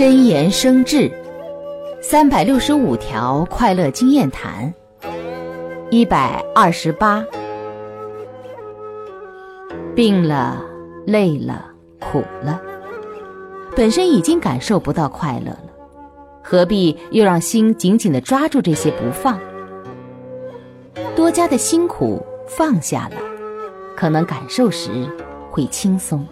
真言生智三百六十五条快乐经验谈一百二十八病了累了苦了本身已经感受不到快乐了何必又让心紧紧的抓住这些不放？多加的辛苦放下了可能感受时会轻松。